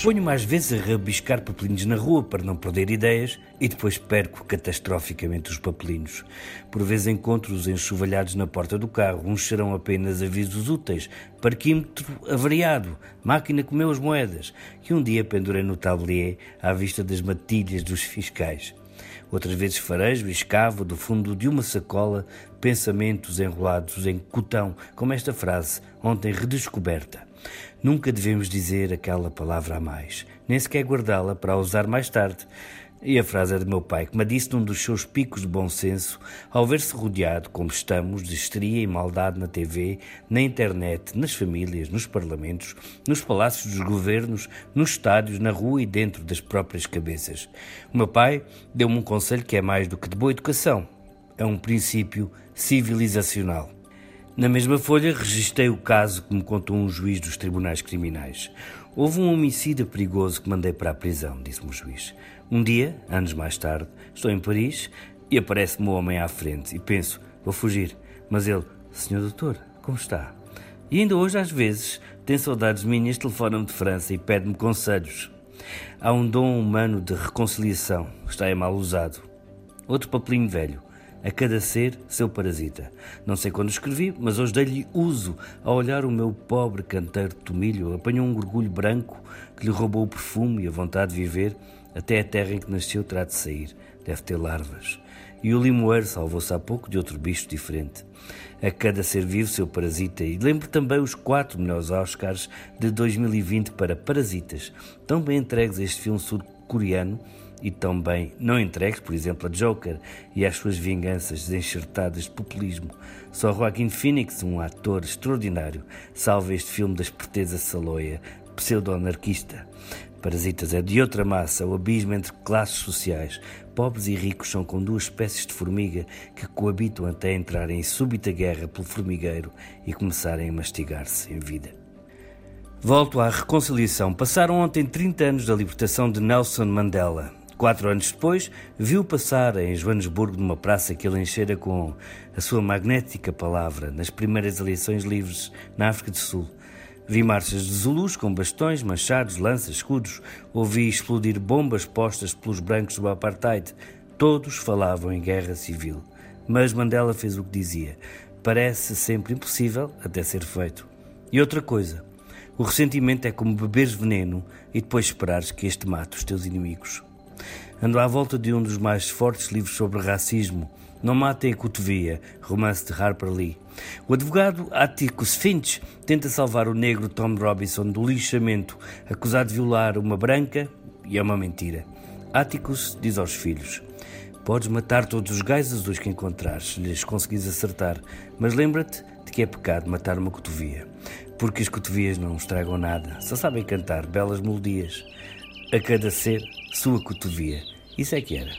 Ponho mais vezes a rabiscar papelinhos na rua para não perder ideias e depois perco catastroficamente os papelinhos. Por vezes encontro-os enxovalhados na porta do carro, uns serão apenas avisos úteis, parquímetro avariado, máquina comeu as moedas, que um dia pendurei no tablier à vista das matilhas dos fiscais. Outras vezes farejo e escavo do fundo de uma sacola pensamentos enrolados em cotão, como esta frase, ontem redescoberta. Nunca devemos dizer aquela palavra a mais, nem sequer guardá-la para usar mais tarde. E a frase é do meu pai, que me disse num dos seus picos de bom senso, ao ver-se rodeado, como estamos, de histeria e maldade na TV, na internet, nas famílias, nos parlamentos, nos palácios dos governos, nos estádios, na rua e dentro das próprias cabeças. O meu pai deu-me um conselho que é mais do que de boa educação. É um princípio civilizacional. Na mesma folha, registrei o caso que me contou um juiz dos tribunais criminais. Houve um homicídio perigoso que mandei para a prisão, disse-me o juiz. Um dia, anos mais tarde, estou em Paris e aparece-me um homem à frente e penso, vou fugir. Mas ele, senhor doutor, como está? E ainda hoje, às vezes, tem saudades minhas, telefona-me de França e pede-me conselhos. Há um dom humano de reconciliação, está é mal usado. Outro papelinho velho. A cada ser, seu parasita. Não sei quando escrevi, mas hoje dei-lhe uso. Ao olhar o meu pobre canteiro de tomilho, apanhou um gorgulho branco que lhe roubou o perfume e a vontade de viver. Até a terra em que nasceu terá de sair. Deve ter larvas. E o limoeiro salvou-se há pouco de outro bicho diferente. A cada ser vivo, seu parasita. E lembro também os quatro melhores Oscars de 2020 para Parasitas, tão bem entregues a este filme sul-coreano e também não entregues, por exemplo, a Joker e às suas vinganças desenxertadas de populismo. Só Joaquin Phoenix, um ator extraordinário, salva este filme da esperteza saloia, pseudo-anarquista. Parasitas é de outra massa, o abismo entre classes sociais. Pobres e ricos são com duas espécies de formiga que coabitam até entrarem em súbita guerra pelo formigueiro e começarem a mastigar-se em vida. Volto à reconciliação. Passaram ontem 30 anos da libertação de Nelson Mandela. Quatro anos depois, viu passar em Joanesburgo, numa praça que ele enchera com a sua magnética palavra, nas primeiras eleições livres na África do Sul. Vi marchas de Zulus com bastões, machados, lanças, escudos. Ouvi explodir bombas postas pelos brancos do apartheid. Todos falavam em guerra civil. Mas Mandela fez o que dizia. Parece sempre impossível até ser feito. E outra coisa. O ressentimento é como beberes veneno e depois esperares que este mate os teus inimigos. Ando à volta de um dos mais fortes livros sobre racismo, Não Matem a Cotovia, romance de Harper Lee. O advogado Atticus Finch tenta salvar o negro Tom Robinson do lixamento, acusado de violar uma branca, e é uma mentira. Atticus diz aos filhos: Podes matar todos os gajos azuis que encontrares, se lhes conseguires acertar, mas lembra-te de que é pecado matar uma cotovia, porque as cotovias não estragam nada, só sabem cantar belas melodias a cada ser sua cotovia. Isso é que era.